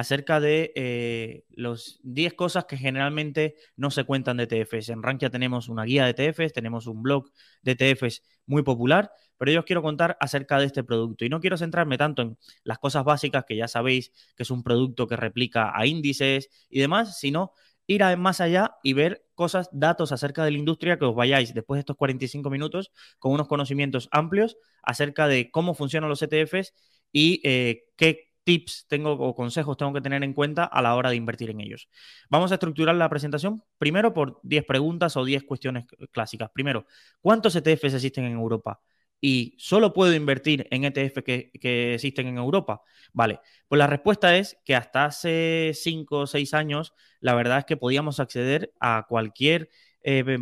acerca de eh, los 10 cosas que generalmente no se cuentan de ETFs. En Rankia tenemos una guía de ETFs, tenemos un blog de ETFs muy popular, pero yo os quiero contar acerca de este producto. Y no quiero centrarme tanto en las cosas básicas que ya sabéis que es un producto que replica a índices y demás, sino ir más allá y ver cosas, datos acerca de la industria que os vayáis después de estos 45 minutos con unos conocimientos amplios acerca de cómo funcionan los ETFs y eh, qué tips tengo o consejos tengo que tener en cuenta a la hora de invertir en ellos. Vamos a estructurar la presentación primero por 10 preguntas o 10 cuestiones clásicas. Primero, ¿cuántos ETFs existen en Europa? y solo puedo invertir en ETF que, existen en Europa? Vale, pues la respuesta es que hasta hace 5 o 6 años la verdad es que podíamos acceder a cualquier eh,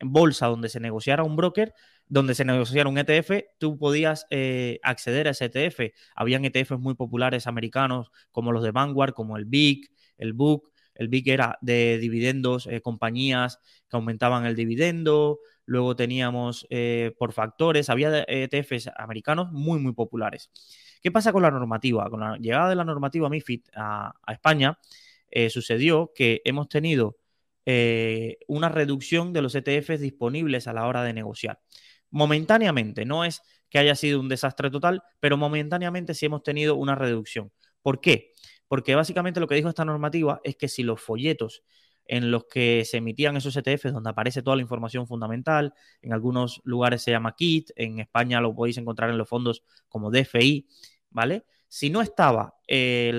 bolsa donde se negociara un broker, donde se negociara un ETF, tú podías eh, acceder a ese ETF. Habían ETFs muy populares americanos como los de Vanguard, como el BIC, el Book. El BIC era de dividendos, eh, compañías que aumentaban el dividendo, luego teníamos eh, por factores, había ETFs americanos muy, muy populares. ¿Qué pasa con la normativa? Con la llegada de la normativa MIFID a, España, eh, sucedió que hemos tenido una reducción de los ETFs disponibles a la hora de negociar. Momentáneamente, no es que haya sido un desastre total, pero momentáneamente sí hemos tenido una reducción. ¿Por qué? Porque básicamente lo que dijo esta normativa es que si los folletos en los que se emitían esos ETFs donde aparece toda la información fundamental. En algunos lugares se llama KIT, en España lo podéis encontrar en los fondos como DFI, ¿vale? Si no estaba eh,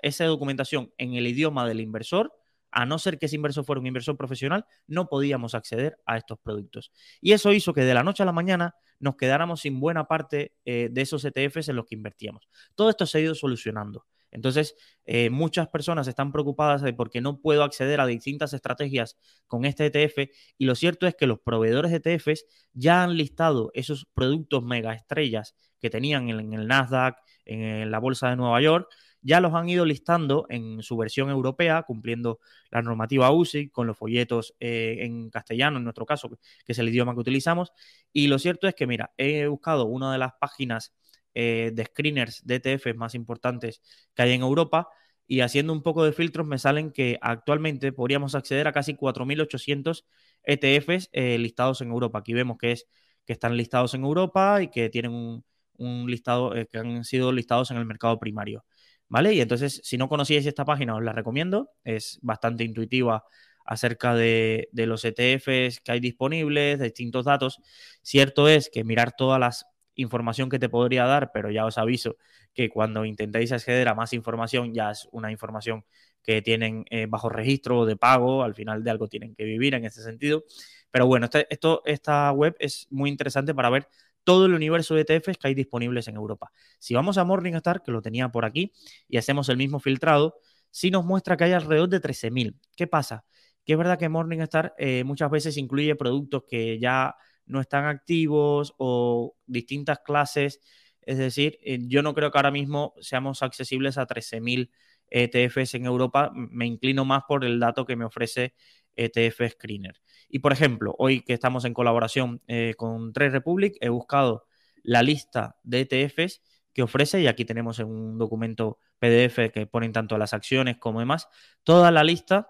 esa documentación en el idioma del inversor, a no ser que ese inversor fuera un inversor profesional, no podíamos acceder a estos productos. Y eso hizo que de la noche a la mañana nos quedáramos sin buena parte eh, de esos ETFs en los que invertíamos. Todo esto se ha ido solucionando. Entonces, eh, muchas personas están preocupadas de por qué no puedo acceder a distintas estrategias con este ETF y lo cierto es que los proveedores de ETFs ya han listado esos productos mega estrellas que tenían en, el Nasdaq, en, la Bolsa de Nueva York, ya los han ido listando en su versión europea, cumpliendo la normativa USI, con los folletos eh, en castellano, en nuestro caso, que es el idioma que utilizamos. Y lo cierto es que, mira, he buscado una de las páginas eh, de screeners de ETF más importantes que hay en Europa y haciendo un poco de filtros me salen que actualmente podríamos acceder a casi 4.800 ETFs eh, listados en Europa. Aquí vemos que, es, que están listados en Europa y que tienen un, listado, que han sido listados en el mercado primario. ¿Vale? Y entonces, si no conocíais esta página, os la recomiendo. Es bastante intuitiva acerca de, los ETFs que hay disponibles, de distintos datos. Cierto es que mirar todas las información que te podría dar, pero ya os aviso que cuando intentéis acceder a más información ya es una información que tienen eh, bajo registro de pago, al final de algo tienen que vivir en ese sentido. Pero bueno, este, esta web es muy interesante para ver todo el universo de ETFs que hay disponibles en Europa. Si vamos a Morningstar, que lo tenía por aquí, y hacemos el mismo filtrado, sí nos muestra que hay alrededor de 13.000. ¿Qué pasa? Que es verdad que Morningstar eh, muchas veces incluye productos que ya no están activos o distintas clases. Es decir, eh, yo no creo que ahora mismo seamos accesibles a 13.000 ETFs en Europa. Me inclino más por el dato que me ofrece ETF Screener. Y por ejemplo, hoy que estamos en colaboración eh, con Trade Republic, he buscado la lista de ETFs que ofrece y aquí tenemos en un documento PDF que ponen tanto las acciones como demás, toda la lista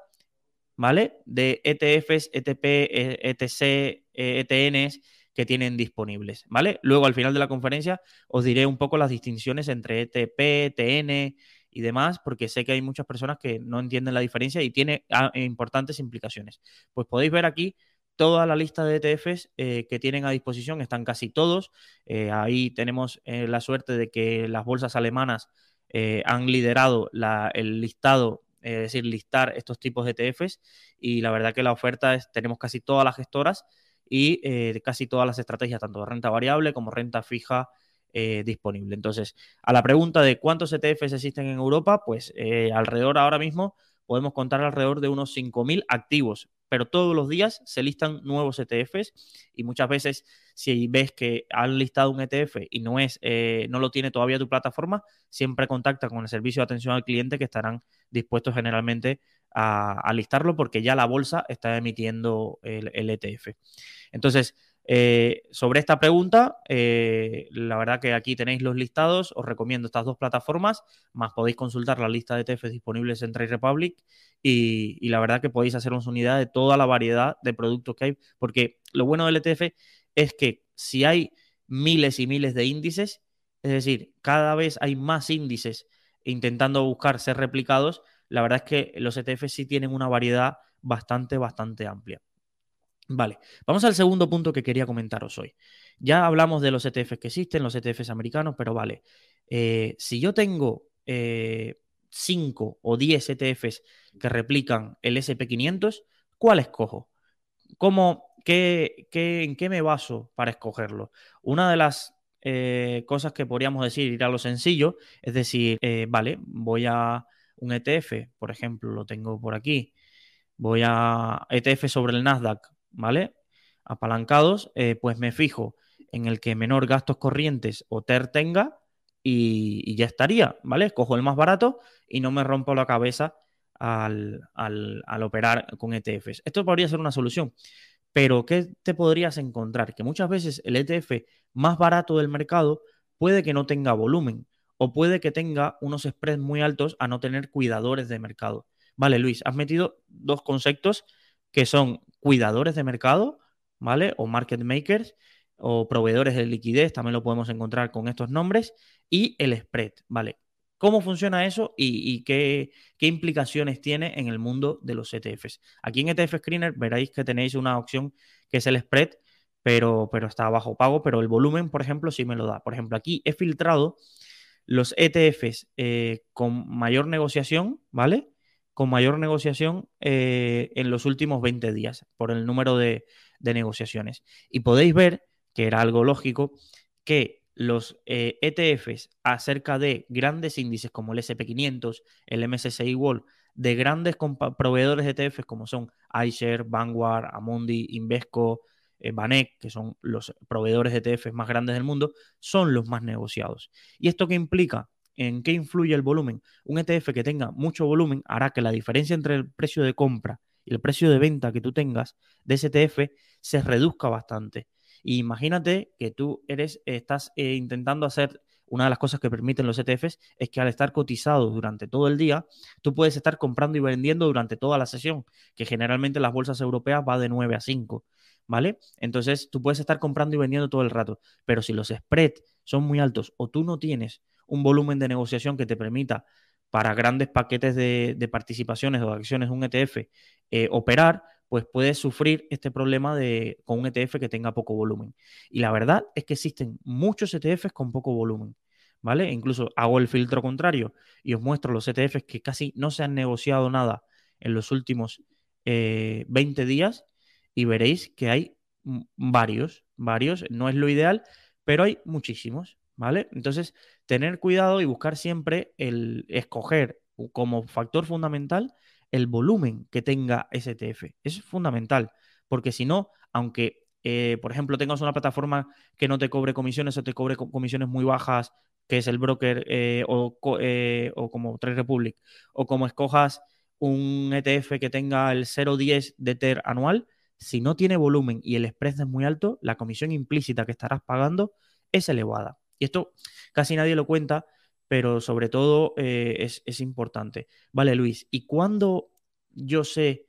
¿vale? De ETFs, ETP, ETC, ETNs que tienen disponibles, ¿vale? Luego al final de la conferencia os diré un poco las distinciones entre ETP, ETN y demás, porque sé que hay muchas personas que no entienden la diferencia y tiene ah, importantes implicaciones. Pues podéis ver aquí toda la lista de ETFs eh, que tienen a disposición, están casi todos. Eh, ahí tenemos eh, la suerte de que las bolsas alemanas han liderado el listado es decir, listar estos tipos de ETFs y la verdad que la oferta es, tenemos casi todas las gestoras y casi todas las estrategias, tanto de renta variable como renta fija eh, disponible. Entonces, a la pregunta de cuántos ETFs existen en Europa, pues eh, alrededor ahora mismo podemos contar alrededor de unos 5.000 activos. pero todos los días se listan nuevos ETFs y muchas veces si ves que han listado un ETF y no es, eh, no lo tiene todavía tu plataforma, siempre contacta con el servicio de atención al cliente que estarán dispuestos generalmente a, listarlo porque ya la bolsa está emitiendo el, el ETF. Entonces, eh, sobre esta pregunta, eh, la verdad que aquí tenéis los listados, os recomiendo estas dos plataformas, más podéis consultar la lista de ETFs disponibles en Trade Republic y, la verdad que podéis haceros unidad de toda la variedad de productos que hay, porque lo bueno del ETF es que si hay miles y miles de índices, es decir, cada vez hay más índices intentando buscar ser replicados, la verdad es que los ETFs sí tienen una variedad bastante, bastante amplia. Vale, vamos al segundo punto que quería comentaros hoy. Ya hablamos de los ETFs que existen, los ETFs americanos, pero vale, eh, si yo tengo 5 eh, o 10 ETFs que replican el SP500, ¿cuál escojo? ¿Cómo, qué, ¿En qué me baso para escogerlo? Una de las eh, cosas que podríamos decir, ir a lo sencillo, es decir, vale, voy a un ETF, por ejemplo, lo tengo por aquí, voy a ETF sobre el Nasdaq ¿vale? Apalancados, eh, pues me fijo en el que menor gastos corrientes o TER tenga y, ya estaría, ¿vale? Cojo el más barato y no me rompo la cabeza al, al, operar con ETFs. Esto podría ser una solución, pero ¿qué te podrías encontrar? Que muchas veces el ETF más barato del mercado puede que no tenga volumen o puede que tenga unos spreads muy altos a no tener cuidadores de mercado. Vale, Luis, has metido dos conceptos que son cuidadores de mercado, ¿vale? O market makers o proveedores de liquidez, también lo podemos encontrar con estos nombres, y el spread, ¿vale? ¿Cómo funciona eso y, qué, implicaciones tiene en el mundo de los ETFs? Aquí en ETF Screener veréis que tenéis una opción que es el spread, pero, pero está bajo pago, pero el volumen, por ejemplo, sí me lo da. Por ejemplo, aquí he filtrado los ETFs eh, con mayor negociación, ¿vale? Con mayor negociación eh, en los últimos 20 días por el número de, negociaciones. Y podéis ver, que era algo lógico, que los ETFs eh, e acerca de grandes índices como el SP500, el MSCI World, de grandes proveedores de ETFs como son iShare, Vanguard, Amundi, Invesco, eh, Banek, que son los proveedores de ETFs más grandes del mundo, son los más negociados. ¿Y esto qué implica? ¿En qué influye el volumen? Un ETF que tenga mucho volumen hará que la diferencia entre el precio de compra y el precio de venta que tú tengas de ese ETF se reduzca bastante. imagínate que tú eres, estás eh, intentando hacer una de las cosas que permiten los ETFs es que al estar cotizados durante todo el día, tú puedes estar comprando y vendiendo durante toda la sesión, que generalmente las bolsas europeas va de 9 a 5, ¿vale? Entonces tú puedes estar comprando y vendiendo todo el rato, pero si los spreads son muy altos o tú no tienes un volumen de negociación que te permita para grandes paquetes de, participaciones o de acciones un ETF eh, operar, pues puedes sufrir este problema de, con un ETF que tenga poco volumen. Y la verdad es que existen muchos ETFs con poco volumen, ¿vale? incluso hago el filtro contrario y os muestro los ETFs que casi no se han negociado nada en los últimos 20 eh, días y veréis que hay varios, varios, no es lo ideal, pero hay muchísimos. ¿vale? Entonces, tener cuidado y buscar siempre el escoger como factor fundamental el volumen que tenga STF. Es fundamental, porque si no, aunque, eh, por ejemplo, tengas una plataforma que no te cobre comisiones o te cobre comisiones muy bajas, que es el broker eh, o, eh, o, como Trade Republic, o como escojas un ETF que tenga el 0,10 de TER anual, si no tiene volumen y el spread es muy alto, la comisión implícita que estarás pagando es elevada. Y esto casi nadie lo cuenta, pero sobre todo eh, es, importante. Vale, Luis, ¿y cuándo yo sé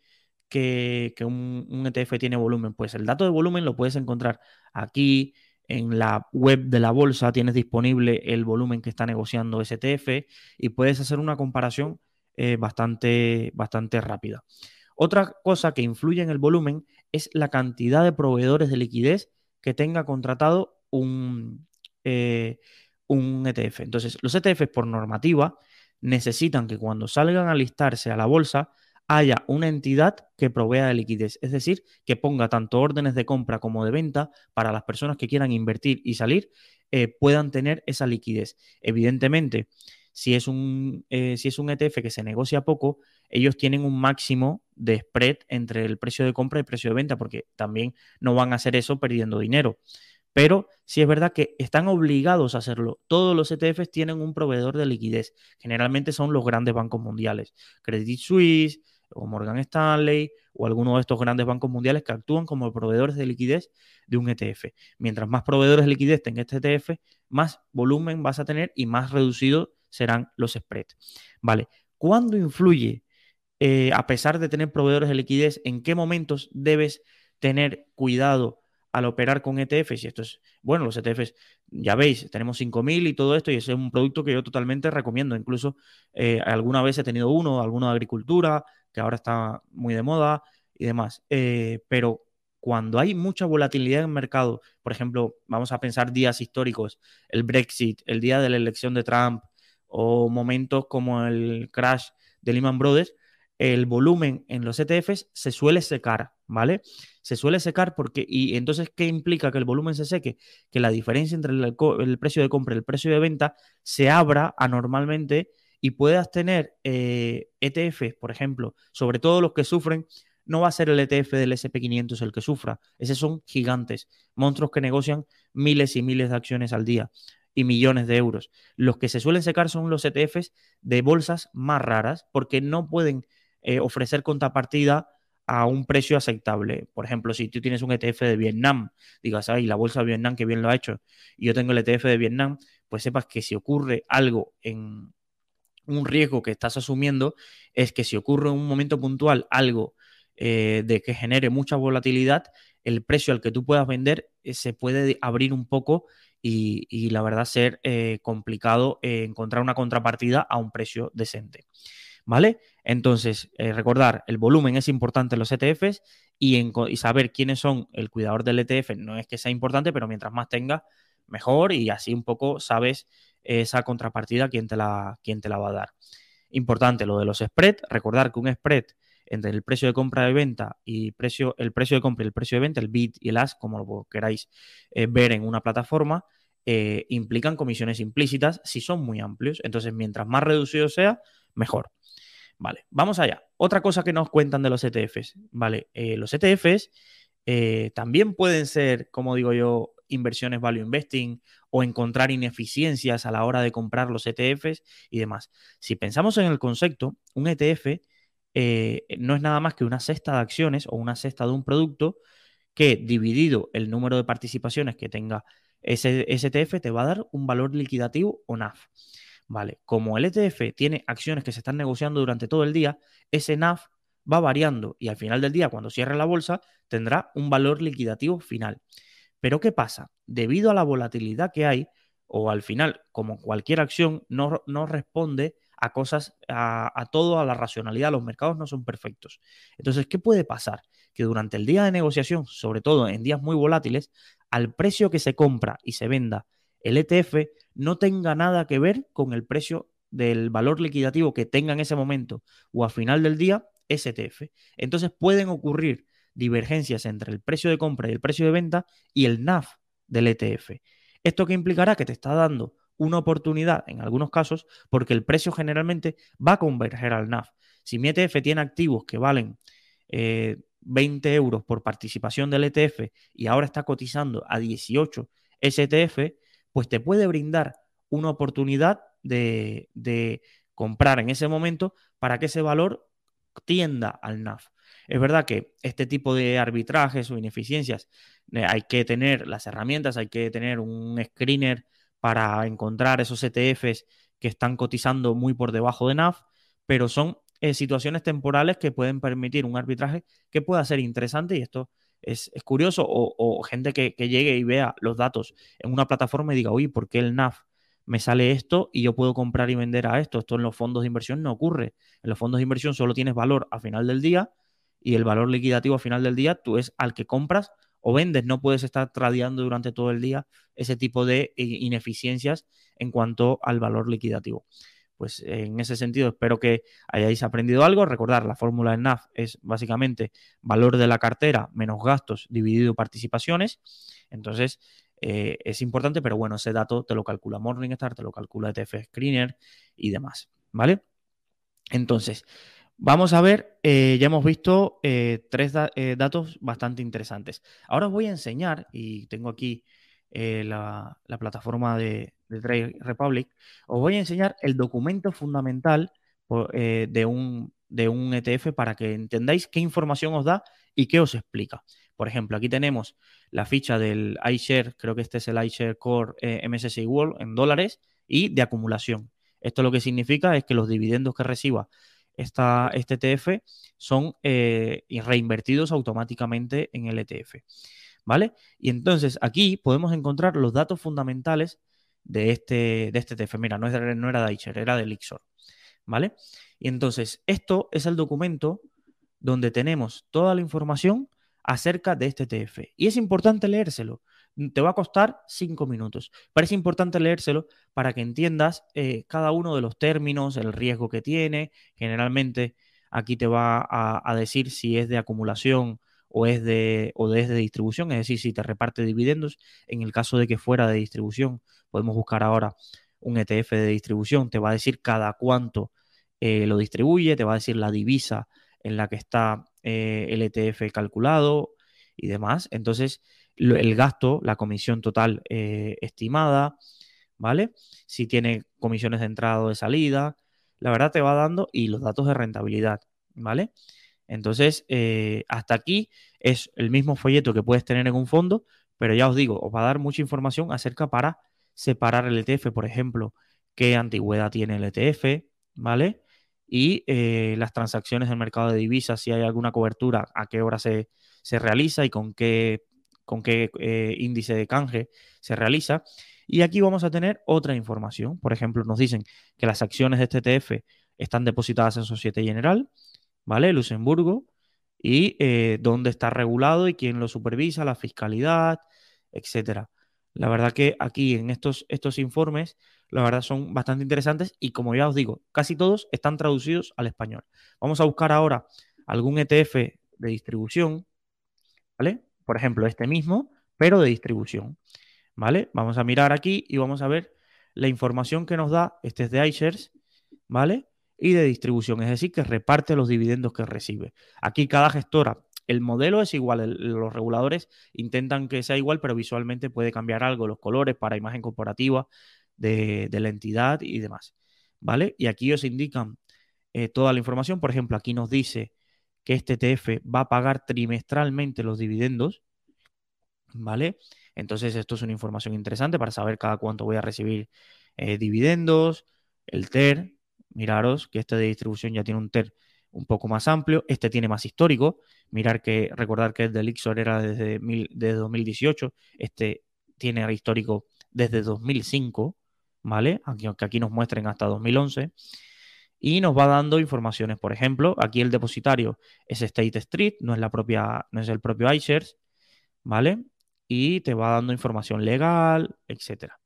que, un, ETF tiene volumen? Pues el dato de volumen lo puedes encontrar aquí en la web de la bolsa, tienes disponible el volumen que está negociando ese ETF y puedes hacer una comparación eh, bastante, bastante rápida. Otra cosa que influye en el volumen es la cantidad de proveedores de liquidez que tenga contratado un, eh, un ETF. Entonces, los ETFs por normativa necesitan que cuando salgan a listarse a la bolsa haya una entidad que provea de liquidez, es decir, que ponga tanto órdenes de compra como de venta para las personas que quieran invertir y salir, eh, puedan tener esa liquidez. Evidentemente, si es un, eh, si es un ETF que se negocia poco, ellos tienen un máximo de spread entre el precio de compra y el precio de venta, porque también no van a hacer eso perdiendo dinero. Pero sí es verdad que están obligados a hacerlo. Todos los ETFs tienen un proveedor de liquidez. Generalmente son los grandes bancos mundiales. Credit Suisse o Morgan Stanley o alguno de estos grandes bancos mundiales que actúan como proveedores de liquidez de un ETF. Mientras más proveedores de liquidez tenga este ETF, más volumen vas a tener y más reducidos serán los spreads. Vale, ¿cuándo influye, eh, a pesar de tener proveedores de liquidez, en qué momentos debes tener cuidado al operar con ETFs, y esto es, bueno, los ETFs, ya veis, tenemos 5.000 y todo esto, y es un producto que yo totalmente recomiendo. Incluso eh, alguna vez he tenido uno, alguno de agricultura, que ahora está muy de moda y demás. Eh, pero cuando hay mucha volatilidad en el mercado, por ejemplo, vamos a pensar días históricos, el Brexit, el día de la elección de Trump, o momentos como el crash de Lehman Brothers, el volumen en los ETFs se suele secar, ¿vale? Se suele secar porque, y entonces, ¿qué implica que el volumen se seque? Que la diferencia entre el, precio de compra y el precio de venta se abra anormalmente y puedas tener ETFs, eh, e por ejemplo, sobre todo los que sufren, no va a ser el ETF del SP500 el que sufra. Esos son gigantes, monstruos que negocian miles y miles de acciones al día y millones de euros. Los que se suelen secar son los ETFs de bolsas más raras porque no pueden eh, ofrecer contrapartida a un precio aceptable. Por ejemplo, si tú tienes un ETF de Vietnam, digas, ay, la bolsa de Vietnam que bien lo ha hecho, y yo tengo el ETF de Vietnam, pues sepas que si ocurre algo en un riesgo que estás asumiendo, es que si ocurre en un momento puntual algo eh, de que genere mucha volatilidad, el precio al que tú puedas vender eh, se puede abrir un poco y, la verdad ser complicado encontrar una contrapartida a un precio decente. ¿Vale? Entonces, eh, recordar, el volumen es importante en los ETFs y, saber quiénes son el cuidador del ETF no es que sea importante, pero mientras más tenga, mejor y así un poco sabes esa contrapartida quién te la, quién te la va a dar. Importante lo de los spreads, recordar que un spread entre el precio de compra y venta y precio, el precio de compra y el precio de venta, el bid y el as, como lo queráis eh, ver en una plataforma, eh, implican comisiones implícitas si son muy amplios. Entonces, mientras más reducido sea, mejor. Vale, vamos allá. Otra cosa que nos cuentan de los ETFs. Vale, eh, los ETFs eh, también pueden ser, como digo yo, inversiones value investing o encontrar ineficiencias a la hora de comprar los ETFs y demás. Si pensamos en el concepto, un ETF eh, no es nada más que una cesta de acciones o una cesta de un producto que dividido el número de participaciones que tenga ese, ese ETF te va a dar un valor liquidativo o NAV. Vale, como el ETF tiene acciones que se están negociando durante todo el día, ese NAV va variando y al final del día, cuando cierre la bolsa, tendrá un valor liquidativo final. Pero ¿qué pasa? Debido a la volatilidad que hay, o al final, como cualquier acción, no, no responde a cosas, a, a, todo, a la racionalidad, los mercados no son perfectos. Entonces, ¿qué puede pasar? Que durante el día de negociación, sobre todo en días muy volátiles, al precio que se compra y se venda el ETF no tenga nada que ver con el precio del valor liquidativo que tenga en ese momento o a final del día ese ETF. Entonces pueden ocurrir divergencias entre el precio de compra y el precio de venta y el NAV del ETF. Esto que implicará que te está dando una oportunidad en algunos casos porque el precio generalmente va a converger al NAV. Si mi ETF tiene activos que valen 20 eh, euros por participación del ETF y ahora está cotizando a 18 ese ETF, pues te puede brindar una oportunidad de, comprar en ese momento para que ese valor tienda al NAV. Es verdad que este tipo de arbitrajes o ineficiencias eh, hay que tener las herramientas, hay que tener un screener para encontrar esos ETFs que están cotizando muy por debajo de NAV, pero son eh, situaciones temporales que pueden permitir un arbitraje que pueda ser interesante y esto es, curioso, o, gente que, llegue y vea los datos en una plataforma y diga, oye, ¿por qué el NAF me sale esto y yo puedo comprar y vender a esto? Esto en los fondos de inversión no ocurre. En los fondos de inversión solo tienes valor a final del día y el valor liquidativo a final del día tú es al que compras o vendes. No puedes estar tradeando durante todo el día ese tipo de ineficiencias en cuanto al valor liquidativo pues en ese sentido espero que hayáis aprendido algo. Recordar, la fórmula NAF es básicamente valor de la cartera menos gastos dividido participaciones. Entonces, eh, es importante, pero bueno, ese dato te lo calcula Morningstar, te lo calcula ETF Screener y demás, ¿vale? Entonces, vamos a ver, eh, ya hemos visto eh, tres datos bastante interesantes. Ahora os voy a enseñar, y tengo aquí la, plataforma de, Trade Republic, os voy a enseñar el documento fundamental de, un, de un ETF para que entendáis qué información os da y qué os explica. Por ejemplo, aquí tenemos la ficha del iShare, creo que este es el iShare Core eh, MSCI World en dólares y de acumulación. Esto lo que significa es que los dividendos que reciba esta, este ETF son eh, reinvertidos automáticamente en el ETF. ¿Vale? Y entonces aquí podemos encontrar los datos fundamentales de este, de este ETF. Mira, no, no era era de Lixor. ¿Vale? Y entonces esto es el documento donde tenemos toda la información acerca de este TF. Y es importante leérselo. Te va a costar cinco minutos. Parece importante leérselo para que entiendas eh, cada uno de los términos, el riesgo que tiene. Generalmente aquí te va a, decir si es de acumulación o es de, o de distribución, es decir, si te reparte dividendos. En el caso de que fuera de distribución, podemos buscar ahora un ETF de distribución, te va a decir cada cuánto eh, lo distribuye, te va a decir la divisa en la que está eh, el ETF calculado y demás. Entonces, el gasto, la comisión total eh, estimada, ¿vale? Si tiene comisiones de entrada o de salida, la verdad te va dando y los datos de rentabilidad, ¿vale? Entonces, eh, hasta aquí es el mismo folleto que puedes tener en un fondo, pero ya os digo, os va a dar mucha información acerca para separar el ETF, por ejemplo, qué antigüedad tiene el ETF, ¿vale? y eh, las transacciones del mercado de divisas, si hay alguna cobertura, a qué hora se, realiza y con qué, con qué eh, índice de canje se realiza. Y aquí vamos a tener otra información. Por ejemplo, nos dicen que las acciones de este ETF están depositadas en Societe General, ¿vale? Luxemburgo, y eh, dónde está regulado y quién lo supervisa, la fiscalidad, etcétera. La verdad que aquí en estos, estos informes la verdad son bastante interesantes y como ya os digo, casi todos están traducidos al español. Vamos a buscar ahora algún ETF de distribución, ¿vale? Por ejemplo, este mismo, pero de distribución, ¿vale? Vamos a mirar aquí y vamos a ver la información que nos da, este es de iShares, ¿vale? Y de distribución, es decir, que reparte los dividendos que recibe. Aquí cada gestora, el modelo es igual, los reguladores intentan que sea igual, pero visualmente puede cambiar algo, los colores para imagen corporativa, de, la entidad y demás. ¿Vale? Y aquí os indican eh, toda la información. Por ejemplo, aquí nos dice que este TF va a pagar trimestralmente los dividendos. ¿Vale? Entonces, esto es una información interesante para saber cada cuánto voy a recibir eh, dividendos. El TER, miraros que este de distribución ya tiene un TER un poco más amplio. Este tiene más histórico. Mirar que, recordar que el de era desde, desde 2018. Este tiene histórico desde 2005. ¿vale? Aunque aquí nos muestren hasta 2011. Y nos va dando informaciones. Por ejemplo, aquí el depositario es State Street, no es, la propia, no es el propio iShares, ¿vale? Y te va dando información legal, etcétera.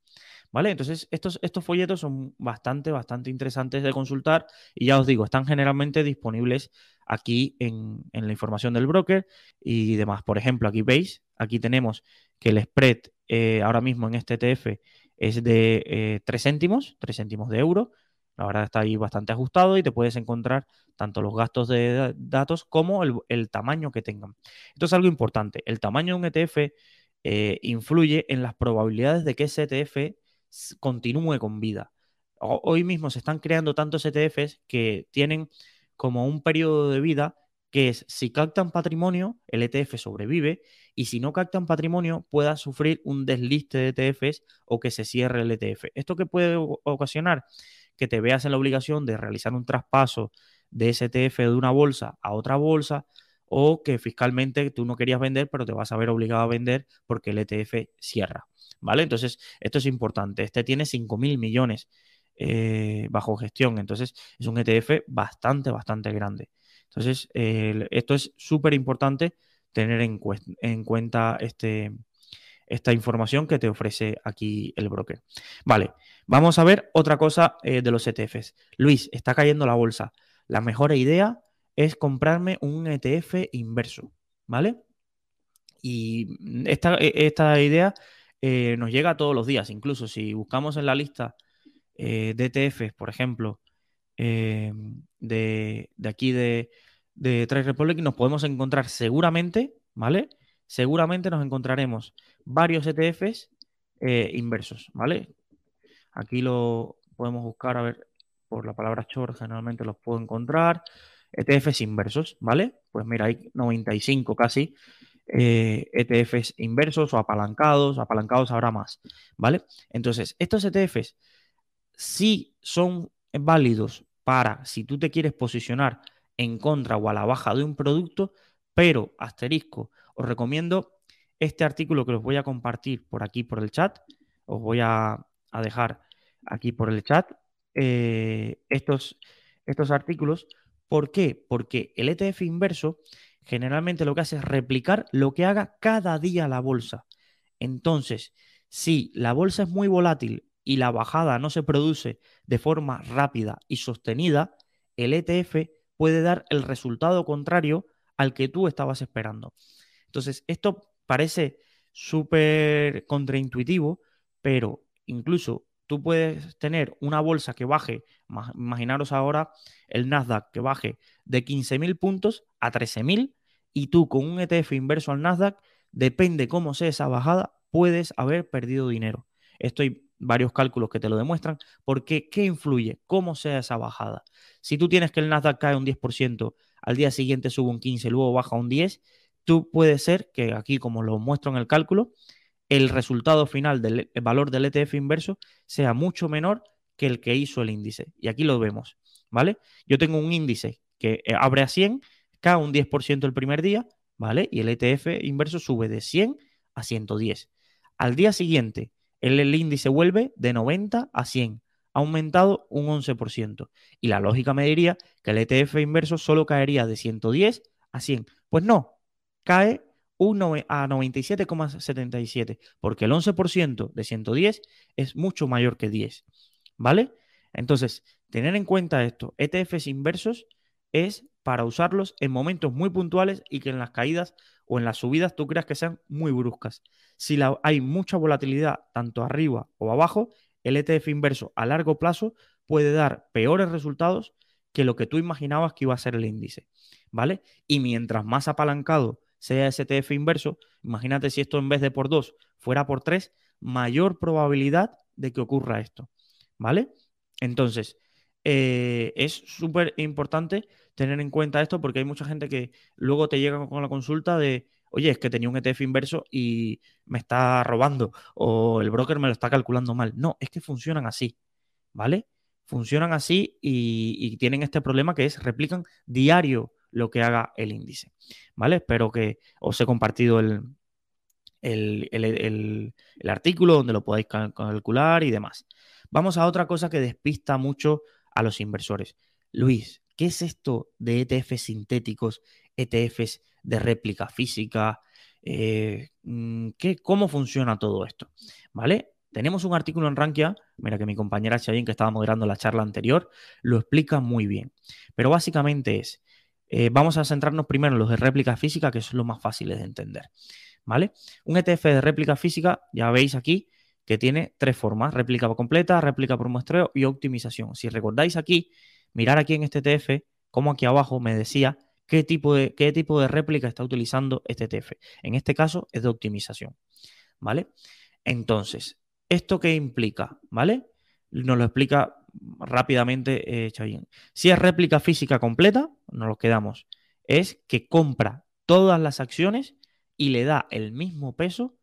¿Vale? Entonces, estos, estos folletos son bastante, bastante interesantes de consultar y ya os digo, están generalmente disponibles aquí en, la información del broker y demás. Por ejemplo, aquí veis, aquí tenemos que el spread eh, ahora mismo en este ETF es de 3 eh, céntimos, 3 céntimos de euro. La verdad está ahí bastante ajustado y te puedes encontrar tanto los gastos de datos como el, tamaño que tengan. Esto es algo importante. El tamaño de un ETF eh, influye en las probabilidades de que ese ETF continúe con vida. Hoy mismo se están creando tantos ETFs que tienen como un periodo de vida que es si captan patrimonio, el ETF sobrevive y si no captan patrimonio, pueda sufrir un desliste de ETFs o que se cierre el ETF. ¿Esto qué puede ocasionar? Que te veas en la obligación de realizar un traspaso de ese ETF de una bolsa a otra bolsa o que fiscalmente tú no querías vender, pero te vas a ver obligado a vender porque el ETF cierra. ¿Vale? Entonces, esto es importante. Este tiene 5 mil millones eh, bajo gestión. Entonces, es un ETF bastante, bastante grande. Entonces, esto es súper importante tener en, cuenta este, esta información que te ofrece aquí el broker. Vale, vamos a ver otra cosa eh, de los ETFs. Luis, está cayendo la bolsa. La mejor idea es comprarme un ETF inverso, ¿vale? Y esta, e, esta idea eh, nos llega todos los días. Incluso si buscamos en la lista eh, de ETFs, por ejemplo, eh, de, aquí de, de Trade Republic, nos podemos encontrar seguramente, ¿vale? Seguramente nos encontraremos varios ETFs inversos, ¿vale? Aquí lo podemos buscar, a ver, por la palabra short generalmente los puedo encontrar. ETFs inversos, ¿vale? Pues mira, hay 95 casi ETFs e inversos o apalancados, apalancados habrá más, ¿vale? Entonces, estos ETFs sí son válidos para si tú te quieres posicionar en contra o a la baja de un producto, pero asterisco, os recomiendo este artículo que os voy a compartir por aquí por el chat, os voy a, dejar aquí por el chat eh, estos, estos artículos. ¿Por qué? Porque el ETF inverso generalmente lo que hace es replicar lo que haga cada día la bolsa. Entonces, si la bolsa es muy volátil y la bajada no se produce de forma rápida y sostenida, el ETF puede dar el resultado contrario al que tú estabas esperando. Entonces, esto parece súper contraintuitivo, pero incluso tú puedes tener una bolsa que baje, imaginaros ahora el Nasdaq que baje de 15.000 puntos a 13.000 y tú con un ETF inverso al Nasdaq, depende cómo sea esa bajada, puedes haber perdido dinero. Esto hay varios cálculos que te lo demuestran, porque ¿qué influye? ¿Cómo sea esa bajada? Si tú tienes que el Nasdaq cae un 10%, al día siguiente sube un 15%, luego baja un 10%, tú puede ser que aquí, como lo muestro en el cálculo, el resultado final del valor del ETF inverso sea mucho menor que el que hizo el índice. Y aquí lo vemos, ¿vale? Yo tengo un índice que eh, abre a 100 cae un 10% el primer día, ¿vale? Y el ETF inverso sube de 100 a 110. Al día siguiente, el, el índice vuelve de 90 a 100, ha aumentado un 11%. Y la lógica me diría que el ETF inverso solo caería de 110 a 100. Pues no, cae un a 97,77, porque el 11% de 110 es mucho mayor que 10, ¿vale? Entonces, tener en cuenta esto, ETFs inversos es para usarlos en momentos muy puntuales y que en las caídas o en las subidas tú creas que sean muy bruscas. Si hay mucha volatilidad tanto arriba o abajo, el ETF inverso a largo plazo puede dar peores resultados que lo que tú imaginabas que iba a ser el índice, ¿vale? Y mientras más apalancado sea ese ETF inverso, imagínate si esto en vez de por 2 fuera por 3, mayor probabilidad de que ocurra esto, ¿vale? Entonces, eh, es súper importante tener en cuenta esto porque hay mucha gente que luego te llega con la consulta de, oye, es que tenía un ETF inverso y me está robando o el broker me lo está calculando mal. No, es que funcionan así, ¿vale? Funcionan así y, tienen este problema que es replican diario lo que haga el índice, ¿vale? Espero que os he compartido el, el, el, artículo donde lo podáis calcular y demás. Vamos a otra cosa que despista mucho a los inversores. Luis, ¿qué es esto de ETFs sintéticos, ETFs de réplica física? Eh, mm, ¿qué, ¿Cómo funciona todo esto? ¿Vale? Tenemos un artículo en Rankia, mira que mi compañera Xavier, que estaba moderando la charla anterior, lo explica muy bien. Pero básicamente es, eh, vamos a centrarnos primero en los de réplica física, que son los más fáciles de entender. ¿Vale? Un ETF de réplica física, ya veis aquí, que tiene tres formas, réplica completa, réplica por muestreo y optimización. Si recordáis aquí, mirar aquí en este TF, como aquí abajo me decía qué tipo de, qué tipo de réplica está utilizando este TF. En este caso es de optimización, ¿vale? Entonces, ¿esto qué implica? ¿Vale? Nos lo explica rápidamente eh, Si es réplica física completa, nos lo quedamos. Es que compra todas las acciones y le da el mismo peso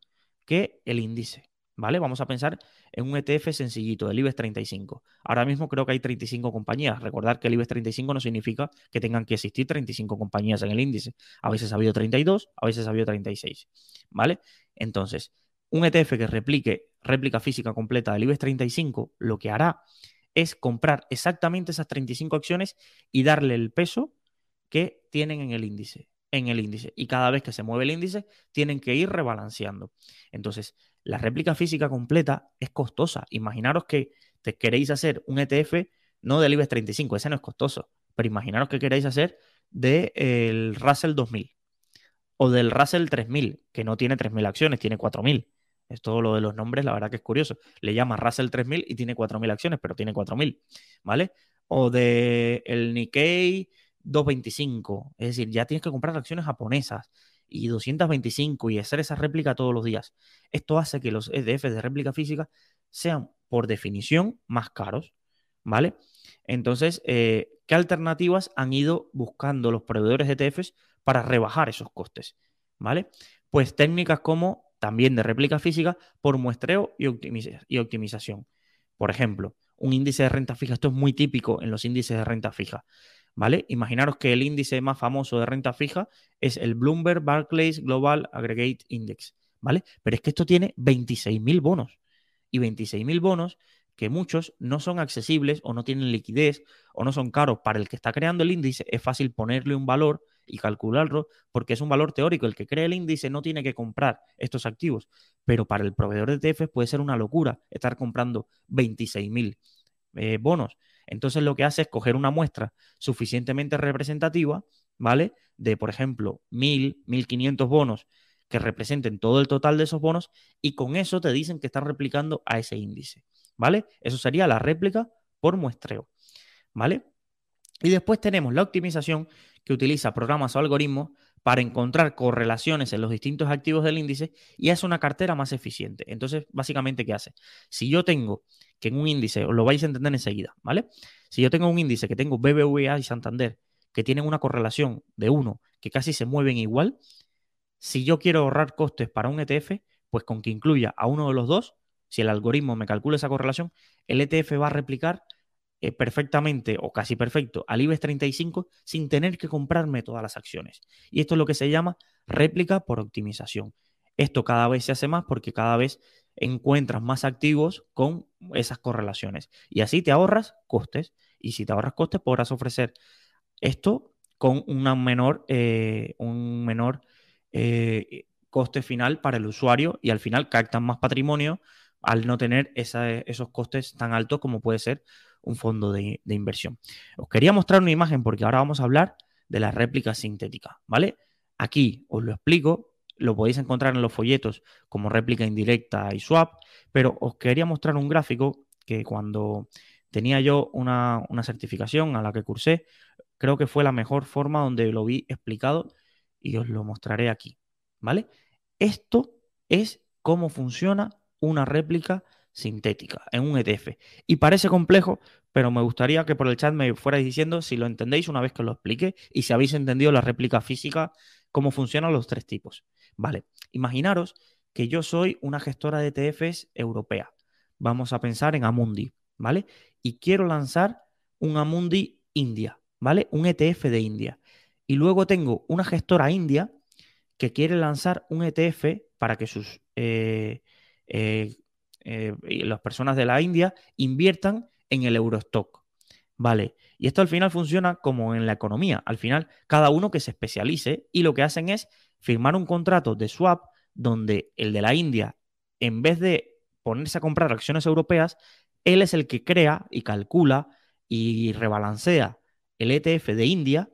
que el índice. ¿vale? Vamos a pensar en un ETF sencillito del IBEX 35. Ahora mismo creo que hay 35 compañías. Recordar que el IBEX 35 no significa que tengan que existir 35 compañías en el índice. A veces ha habido 32, a veces ha habido 36, ¿vale? Entonces, un ETF que replique réplica física completa del IBEX 35, lo que hará es comprar exactamente esas 35 acciones y darle el peso que tienen en el índice en el índice. Y cada vez que se mueve el índice, tienen que ir rebalanceando. Entonces, la réplica física completa es costosa. Imaginaros que te queréis hacer un ETF no del IBEX 35, ese no es costoso, pero imaginaros que queréis hacer del Russell 2000 o del Russell 3000, que no tiene 3000 acciones, tiene 4000. Todo lo de los nombres, la verdad que es curioso. Le llama Russell 3000 y tiene 4000 acciones, pero tiene 4000, ¿vale? O de el Nikkei 225, es decir, ya tienes que comprar acciones japonesas y 225 y hacer esa réplica todos los días. Esto hace que los ETFs de réplica física sean, por definición, más caros, ¿vale? Entonces, eh, ¿qué alternativas han ido buscando los proveedores de ETFs para rebajar esos costes? ¿Vale? Pues técnicas como también de réplica física por muestreo y, optimización. Por ejemplo, un índice de renta fija, esto es muy típico en los índices de renta fija. ¿Vale? Imaginaros que el índice más famoso de renta fija es el Bloomberg Barclays Global Aggregate Index, ¿vale? Pero es que esto tiene 26.000 bonos y 26.000 bonos que muchos no son accesibles o no tienen liquidez o no son caros para el que está creando el índice, es fácil ponerle un valor y calcularlo porque es un valor teórico. El que crea el índice no tiene que comprar estos activos, pero para el proveedor de ETF puede ser una locura estar comprando 26.000 eh, bonos. Entonces lo que hace es coger una muestra suficientemente representativa, ¿vale? De, por ejemplo, 1.000, 1.500 bonos que representen todo el total de esos bonos y con eso te dicen que están replicando a ese índice. ¿vale? Eso sería la réplica por muestreo, ¿vale? Y después tenemos la optimización que utiliza programas o algoritmos para encontrar correlaciones en los distintos activos del índice y hace una cartera más eficiente. Entonces, básicamente, ¿qué hace? Si yo tengo que en un índice, os lo vais a entender enseguida, ¿vale? Si yo tengo un índice que tengo BBVA y Santander, que tienen una correlación de uno, que casi se mueven igual, si yo quiero ahorrar costes para un ETF, pues con que incluya a uno de los dos, si el algoritmo me calcula esa correlación, el ETF va a replicar eh, perfectamente o casi perfecto al IBEX 35 sin tener que comprarme todas las acciones. Y esto es lo que se llama réplica por optimización. Esto cada vez se hace más porque cada vez encuentras más activos con esas correlaciones. Y así te ahorras costes. Y si te ahorras costes, podrás ofrecer esto con menor, eh, un menor eh, coste final para el usuario y al final captan más patrimonio al no tener esos costes tan altos como puede ser un fondo de, inversión. Os quería mostrar una imagen porque ahora vamos a hablar de la réplica sintética, ¿vale? Aquí os lo explico, lo podéis encontrar en los folletos como réplica indirecta y swap, pero os quería mostrar un gráfico que cuando tenía yo una, una certificación a la que cursé, creo que fue la mejor forma donde lo vi explicado y os lo mostraré aquí, ¿vale? Esto es cómo funciona una réplica sintética en un ETF. Y parece complejo, pero me gustaría que por el chat me fuerais diciendo si lo entendéis una vez que lo explique y si habéis entendido la réplica física, cómo funcionan los tres tipos. Vale, imaginaros que yo soy una gestora de ETFs europea. Vamos a pensar en Amundi, ¿vale? Y quiero lanzar un Amundi India, ¿vale? Un ETF de India. Y luego tengo una gestora india que quiere lanzar un ETF para que sus eh, eh, eh, las personas de la India inviertan en el Eurostock. Vale, y esto al final funciona como en la economía. Al final, cada uno que se especialice y lo que hacen es firmar un contrato de swap donde el de la India, en vez de ponerse a comprar acciones europeas, él es el que crea y calcula y rebalancea el ETF de India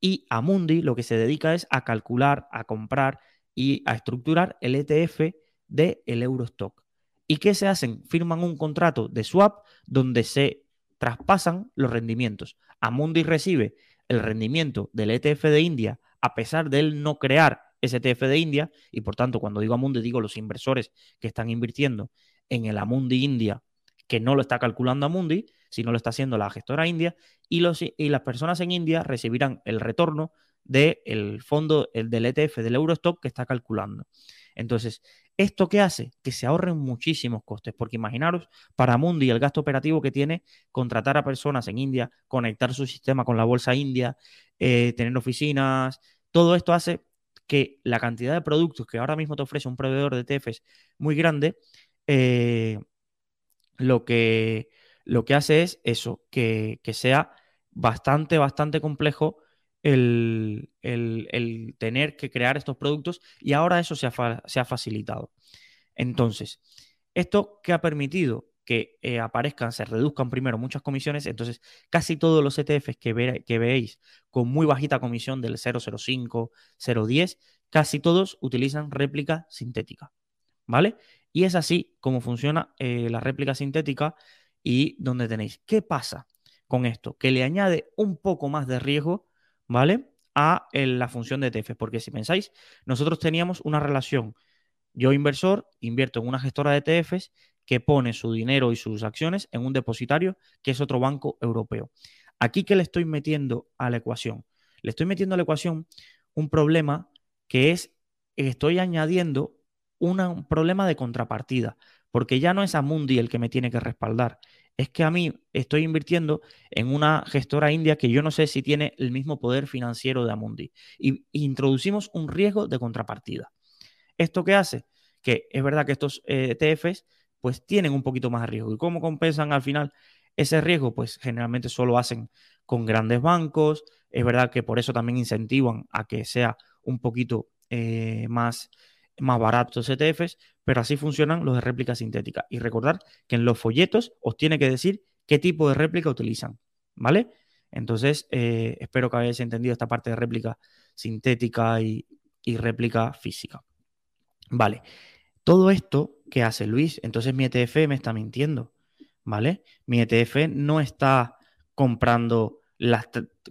y Amundi lo que se dedica es a calcular, a comprar y a estructurar el ETF del el Eurostock. ¿Y qué se hacen? Firman un contrato de swap donde se traspasan los rendimientos. Amundi recibe el rendimiento del ETF de India a pesar de él no crear ese ETF de India y por tanto cuando digo Amundi digo los inversores que están invirtiendo en el Amundi India que no lo está calculando Amundi, sino lo está haciendo la gestora India y, las personas en India recibirán el retorno del fondo el del ETF del Eurostock que está calculando. Entonces, ¿Esto qué hace? Que se ahorren muchísimos costes, porque imaginaros para Mundi el gasto operativo que tiene contratar a personas en India, conectar su sistema con la bolsa india, eh, tener oficinas, todo esto hace que la cantidad de productos que ahora mismo te ofrece un proveedor de ETFs muy grande, eh, lo, que, lo que hace es eso, que sea bastante, bastante complejo el, tener que crear estos productos y ahora eso se ha, facilitado. Entonces, ¿esto qué ha permitido? que eh, aparezcan, se reduzcan primero muchas comisiones, entonces casi todos los ETFs que, que veis con muy bajita comisión del 005, 010, casi todos utilizan réplica sintética, ¿vale? Y es así como funciona eh, la réplica sintética y donde tenéis. ¿Qué pasa con esto? Que le añade un poco más de riesgo, ¿vale? A la función de ETF. Porque si pensáis, nosotros teníamos una relación. Yo, inversor, invierto en una gestora de ETFs que pone su dinero y sus acciones en un depositario que es otro banco europeo. Aquí, ¿qué le estoy metiendo a la ecuación? Le estoy metiendo a la ecuación un problema que es, estoy añadiendo un problema de contrapartida, porque ya no es Amundi el que me tiene que respaldar, es que a mí estoy invirtiendo en una gestora india que yo no sé si tiene el mismo poder financiero de Amundi. Y introducimos un riesgo de contrapartida. ¿Esto qué hace? Que es verdad que estos ETFs eh, pues tienen un poquito más de riesgo. ¿Y cómo compensan al final ese riesgo? Pues generalmente solo hacen con grandes bancos. Es verdad que por eso también incentivan a que sea un poquito eh, más, más barato ETFs, pero así funcionan los de réplica sintética. Y recordar que en los folletos os tiene que decir qué tipo de réplica utilizan, ¿vale? Entonces, eh, espero que hayáis entendido esta parte de réplica sintética y, y réplica física. Vale, todo esto que hace Luis, entonces mi ETF me está mintiendo, ¿vale? Mi ETF no está comprando las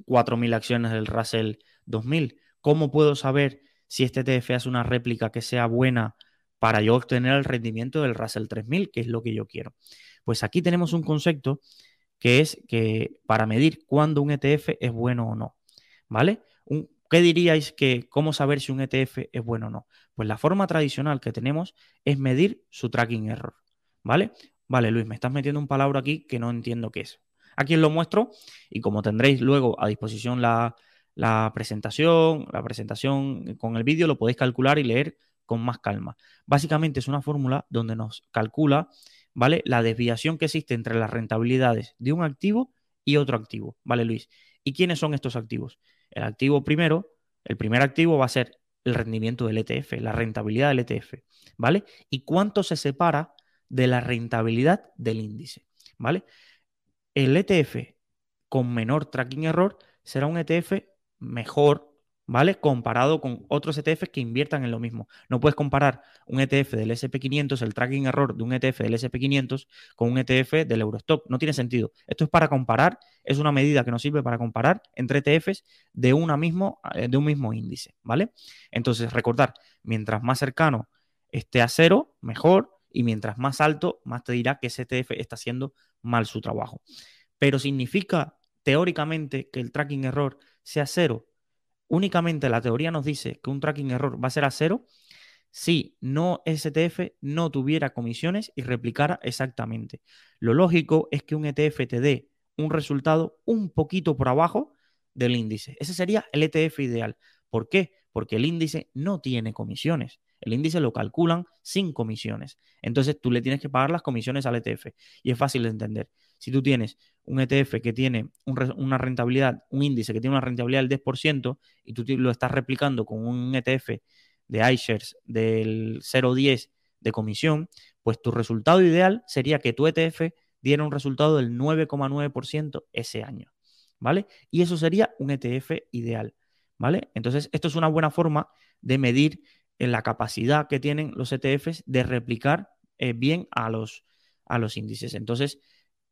4.000 acciones del Russell 2000. ¿Cómo puedo saber si este ETF hace una réplica que sea buena para yo obtener el rendimiento del Russell 3000, que es lo que yo quiero. Pues aquí tenemos un concepto que es que para medir cuándo un ETF es bueno o no, ¿vale? ¿Qué diríais que cómo saber si un ETF es bueno o no? Pues la forma tradicional que tenemos es medir su tracking error, ¿vale? Vale, Luis, me estás metiendo un palabra aquí que no entiendo qué es. Aquí os lo muestro y como tendréis luego a disposición la, la presentación, la presentación con el vídeo, lo podéis calcular y leer con más calma. Básicamente es una fórmula donde nos calcula, ¿vale? La desviación que existe entre las rentabilidades de un activo y otro activo, ¿vale, Luis? ¿Y quiénes son estos activos? El activo primero, el primer activo va a ser el rendimiento del ETF, la rentabilidad del ETF, ¿vale? ¿Y cuánto se separa de la rentabilidad del índice, ¿vale? El ETF con menor tracking error será un ETF mejor, ¿vale? Comparado con otros ETFs que inviertan en lo mismo. No puedes comparar un ETF del SP500, el tracking error de un ETF del SP500 con un ETF del Eurostock. No tiene sentido. Esto es para comparar, es una medida que nos sirve para comparar entre ETFs de, mismo, eh, de un mismo índice, ¿vale? Entonces, recordar, mientras más cercano esté a cero, mejor, y mientras más alto, más te dirá que ese ETF está haciendo mal su trabajo. Pero significa teóricamente que el tracking error sea cero, únicamente la teoría nos dice que un tracking error va a ser a cero si no STF no tuviera comisiones y replicara exactamente. Lo lógico es que un ETF te dé un resultado un poquito por abajo del índice. Ese sería el ETF ideal. ¿Por qué? Porque el índice no tiene comisiones. El índice lo calculan sin comisiones. Entonces tú le tienes que pagar las comisiones al ETF. Y es fácil de entender. Si tú tienes un ETF que tiene una rentabilidad, un índice que tiene una rentabilidad del 10% y tú lo estás replicando con un ETF de iShares del 0,10 de comisión, pues tu resultado ideal sería que tu ETF diera un resultado del 9,9% ese año. ¿Vale? Y eso sería un ETF ideal. ¿Vale? Entonces, esto es una buena forma de medir en la capacidad que tienen los ETFs de replicar eh, bien a los, a los índices. Entonces,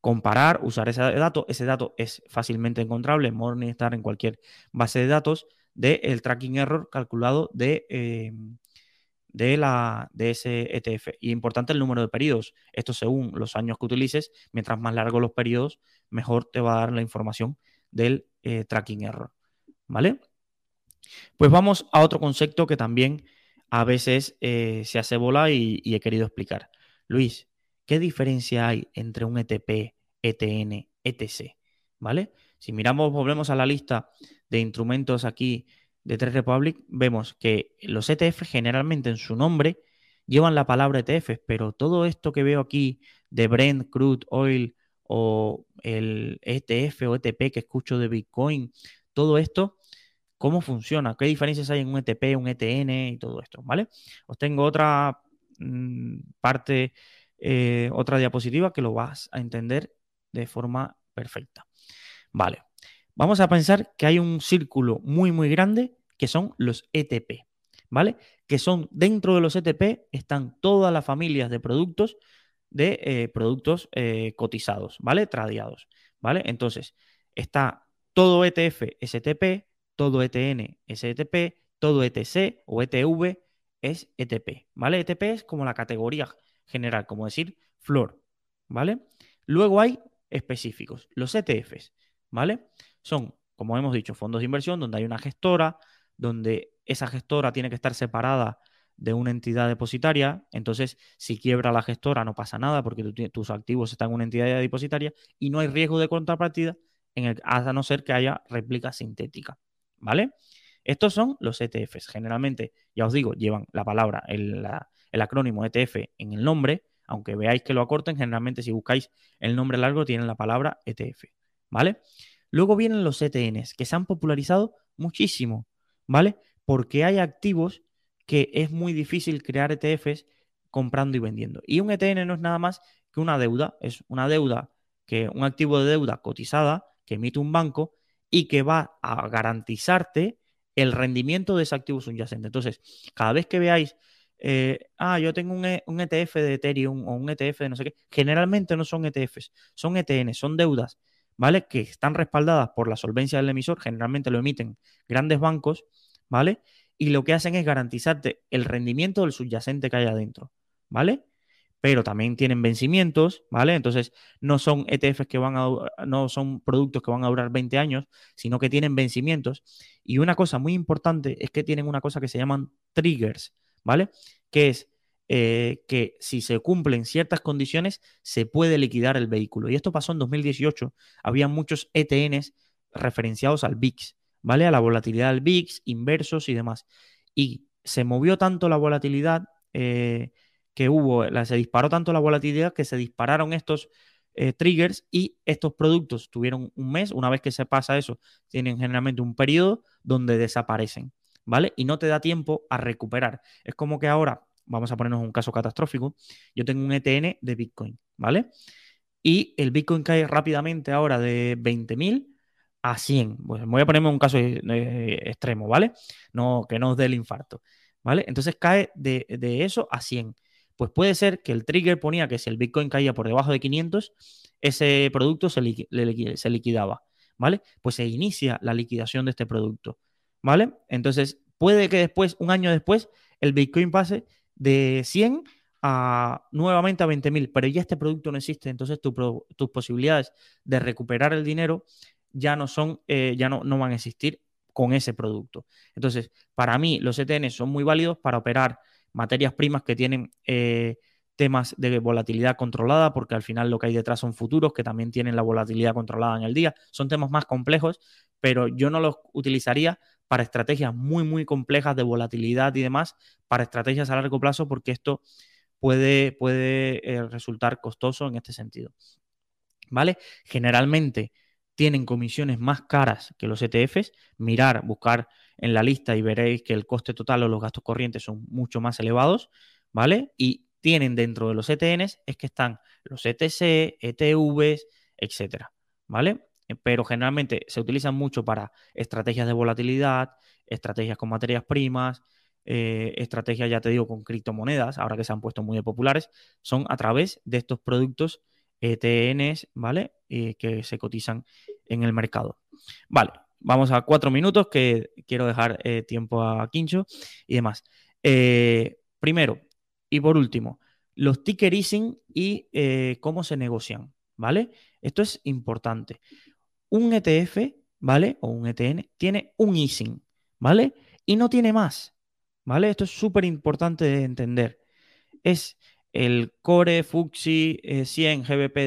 comparar, usar ese dato, ese dato es fácilmente encontrable en Morningstar, en cualquier base de datos, del tracking error calculado de, eh, de, la, de ese ETF. Y importante el número de periodos. Esto según los años que utilices, mientras más largos los periodos, mejor te va a dar la información del eh, tracking error. ¿Vale? Pues vamos a otro concepto que también a veces eh, se hace bola y, he querido explicar. Luis, ¿qué diferencia hay entre un ETP, ETN, ETC? ¿Vale? Si miramos, volvemos a la lista de instrumentos aquí de Trade Republic, vemos que los ETF generalmente en su nombre llevan la palabra ETF, pero todo esto que veo aquí de Brent, Crude, Oil o el ETF o ETP que escucho de Bitcoin, todo esto cómo funciona, qué diferencias hay en un ETP, un ETN y todo esto, ¿vale? Os tengo otra mm, parte, eh, otra diapositiva que lo vas a entender de forma perfecta. Vale, vamos a pensar que hay un círculo muy, muy grande que son los ETP. ¿vale? Que son dentro de los ETP, están todas las familias de productos de eh, productos eh, cotizados, ¿vale? Tradiados, ¿vale? Entonces, está todo ETF STP, todo ETN STP, todo ETC o ETV es ETP, ¿vale? ETP es como la categoría general, como decir flor, ¿vale? Luego hay específicos, los ETFs, ¿vale? Son, como hemos dicho, fondos de inversión donde hay una gestora, donde esa gestora tiene que estar separada de una entidad depositaria, entonces si quiebra la gestora no pasa nada porque tus activos están en una entidad depositaria y no hay riesgo de contrapartida en el, a no ser que haya réplica sintética, ¿vale? Estos son los ETFs. Generalmente, ya os digo, llevan la palabra, el, el acrónimo ETF en el nombre, aunque veáis que lo acorten, generalmente si buscáis el nombre largo tienen la palabra ETF, ¿vale? Luego vienen los ETNs, que se han popularizado muchísimo, ¿vale? Porque hay activos que es muy difícil crear ETFs comprando y vendiendo. Y un ETN no es nada más que una deuda, es una deuda, que un activo de deuda cotizada que emite un banco y que va a garantizarte el rendimiento de ese activo subyacente. Entonces, cada vez que veáis, eh, ah, yo tengo un, ETF e de Ethereum o un ETF de no sé qué, generalmente no son ETFs, son ETN, son deudas, ¿vale? Que están respaldadas por la solvencia del emisor, generalmente lo emiten grandes bancos, ¿vale? Y lo que hacen es garantizarte el rendimiento del subyacente que hay adentro, ¿vale? pero también tienen vencimientos, ¿vale? Entonces, no son ETFs que van a, no son productos que van a durar 20 años, sino que tienen vencimientos. Y una cosa muy importante es que tienen una cosa que se llaman triggers, ¿vale? Que es eh, que si se cumplen ciertas condiciones, se puede liquidar el vehículo. Y esto pasó en 2018. Había muchos ETNs referenciados al VIX, ¿vale? A la volatilidad del VIX, inversos y demás. Y se movió tanto la volatilidad eh, que hubo, se disparó tanto la volatilidad que se dispararon estos eh, triggers y estos productos tuvieron un mes, una vez que se pasa eso, tienen generalmente un periodo donde desaparecen, ¿vale? Y no te da tiempo a recuperar. Es como que ahora, vamos a ponernos un caso catastrófico, yo tengo un ETN de Bitcoin, ¿vale? Y el Bitcoin cae rápidamente ahora de 20.000 a 100. Pues voy a ponerme un caso eh, extremo, ¿vale? No, que no os dé el infarto, ¿vale? Entonces cae de, de eso a 100. Pues puede ser que el trigger ponía que si el Bitcoin caía por debajo de 500, ese producto se, liquidaba, ¿vale? Pues se inicia la liquidación de este producto, ¿vale? Entonces, puede que después, un año después, el Bitcoin pase de 100 a nuevamente a 20.000, pero ya este producto no existe, entonces tus posibilidades de recuperar el dinero ya no son, eh, ya no, no van a existir con ese producto. Entonces, para mí, los ETN son muy válidos para operar materias primas que tienen eh, temas de volatilidad controlada, porque al final lo que hay detrás son futuros que también tienen la volatilidad controlada en el día. Son temas más complejos, pero yo no los utilizaría para estrategias muy, muy complejas de volatilidad y demás, para estrategias a largo plazo, porque esto puede, puede eh, resultar costoso en este sentido. ¿Vale? Generalmente tienen comisiones más caras que los ETFs. Mirar, buscar en la lista y veréis que el coste total o los gastos corrientes son mucho más elevados, ¿vale? Y tienen dentro de los ETNs es que están los ETC, ETVs, etcétera, ¿vale? Pero generalmente se utilizan mucho para estrategias de volatilidad, estrategias con materias primas, eh, estrategias, ya te digo, con criptomonedas, ahora que se han puesto muy populares, son a través de estos productos ETNs, ¿vale? Eh, que se cotizan en el mercado. Vale, vamos a cuatro minutos que quiero dejar eh, tiempo a Quincho y demás. Primero y por último, los ticker easing y cómo se negocian, ¿vale? Esto es importante. Un ETF, ¿vale? O un ETN tiene un easing, ¿vale? Y no tiene más, ¿vale? Esto es súper importante de entender. Es el Core Fuxi 100 GBP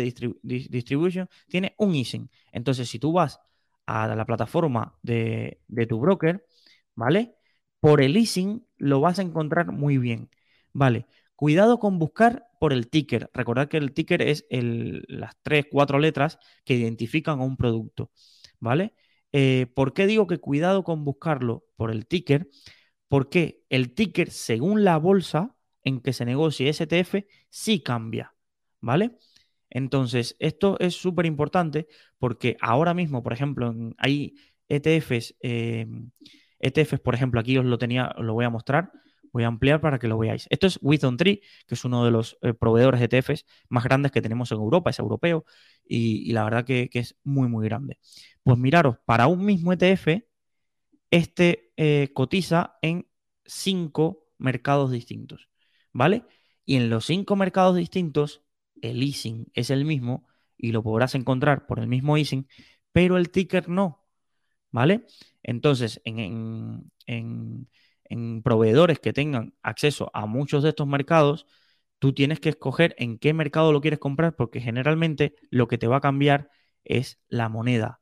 Distribution tiene un easing. Entonces, si tú vas a la plataforma de, tu broker, ¿vale? Por el easing lo vas a encontrar muy bien, ¿vale? Cuidado con buscar por el ticker. Recordad que el ticker es las tres, cuatro letras que identifican a un producto, ¿vale? Eh, ¿Por qué digo que cuidado con buscarlo por el ticker? Porque el ticker, según la bolsa, en que se negocie STF sí cambia, ¿vale? Entonces, esto es súper importante porque ahora mismo, por ejemplo, hay ETFs ETFs, por ejemplo, aquí os lo tenía, os lo voy a mostrar. Voy a ampliar para que lo veáis. Esto es Wisdom Tree, que es uno de los eh, proveedores de ETFs más grandes que tenemos en Europa, es europeo y, la verdad que, es muy, muy grande. Pues miraros, para un mismo ETF, este eh, cotiza en cinco mercados distintos, ¿vale? Y en los cinco mercados distintos, el easing es el mismo y lo podrás encontrar por el mismo easing, pero el ticker no, ¿vale? Entonces, en, en, proveedores que tengan acceso a muchos de estos mercados, tú tienes que escoger en qué mercado lo quieres comprar, porque generalmente lo que te va a cambiar es la moneda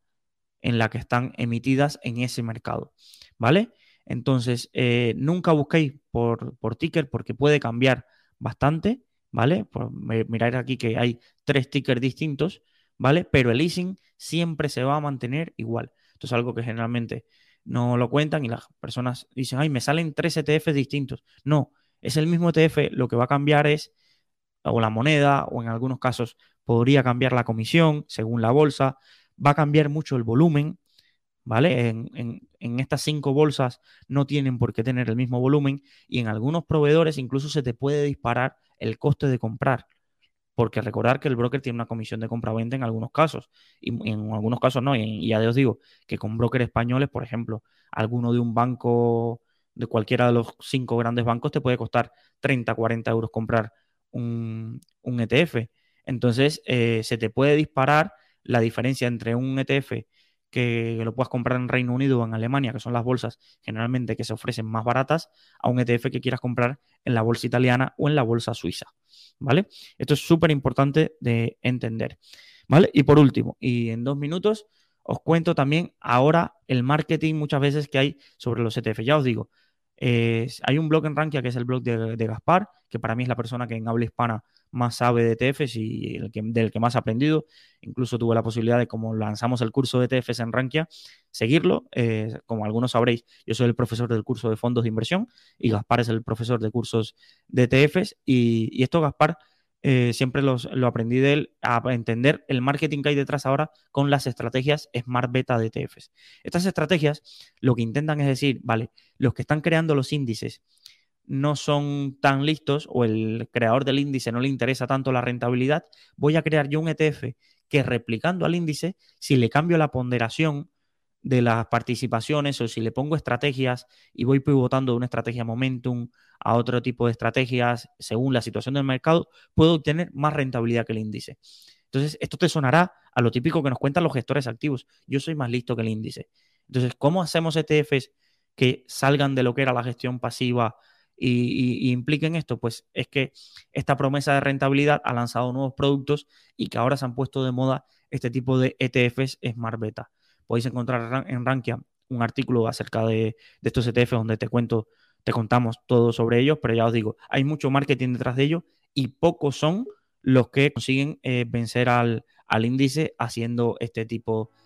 en la que están emitidas en ese mercado, ¿vale? Entonces, eh, nunca busquéis por, por ticker porque puede cambiar bastante, ¿vale? Por, mirad aquí que hay tres tickers distintos, ¿vale? Pero el leasing siempre se va a mantener igual. Esto es algo que generalmente no lo cuentan y las personas dicen, ay, me salen tres ETFs distintos. No, es el mismo ETF, lo que va a cambiar es o la moneda o en algunos casos podría cambiar la comisión según la bolsa, va a cambiar mucho el volumen, ¿vale? En, estas cinco bolsas no tienen por qué tener el mismo volumen y en algunos proveedores incluso se te puede disparar el coste de comprar. Porque recordar que el broker tiene una comisión de compra-venta en algunos casos, y en algunos casos no. Y, ya os digo que con brokers españoles, por ejemplo, alguno de un banco, de cualquiera de los cinco grandes bancos, te puede costar 30, 40 euros comprar un, ETF. Entonces, eh, se te puede disparar la diferencia entre un ETF que lo puedas comprar en Reino Unido o en Alemania, que son las bolsas generalmente que se ofrecen más baratas, a un ETF que quieras comprar en la bolsa italiana o en la bolsa suiza. ¿Vale? Esto es súper importante de entender. ¿Vale? Y por último, y en dos minutos, os cuento también ahora el marketing muchas veces que hay sobre los ETF. Ya os digo, hay un blog en Rankia que es el blog de, de, Gaspar, que para mí es la persona que en habla hispana más sabe de ETFs y el que, del que más ha aprendido. Incluso tuve la posibilidad de, como lanzamos el curso de ETFs en Rankia, seguirlo. Eh, como algunos sabréis, yo soy el profesor del curso de fondos de inversión y Gaspar es el profesor de cursos de ETFs. Y, y esto, Gaspar, eh, siempre lo aprendí de él a entender el marketing que hay detrás ahora con las estrategias Smart Beta de ETFs. Estas estrategias lo que intentan es decir, vale, los que están creando los índices no son tan listos o el creador del índice no le interesa tanto la rentabilidad, voy a crear yo un ETF que replicando al índice, si le cambio la ponderación de las participaciones o si le pongo estrategias y voy pivotando de una estrategia momentum a otro tipo de estrategias según la situación del mercado, puedo obtener más rentabilidad que el índice. Entonces, esto te sonará a lo típico que nos cuentan los gestores activos. Yo soy más listo que el índice. Entonces, ¿cómo hacemos ETFs que salgan de lo que era la gestión pasiva y, impliquen esto? Pues es que esta promesa de rentabilidad ha lanzado nuevos productos y que ahora se han puesto de moda este tipo de ETFs Smart Beta. Podéis encontrar en Rankia un artículo acerca de, estos ETFs donde te cuento, te contamos todo sobre ellos, pero ya os digo, hay mucho marketing detrás de ellos y pocos son los que consiguen eh, vencer al, al índice haciendo este tipo de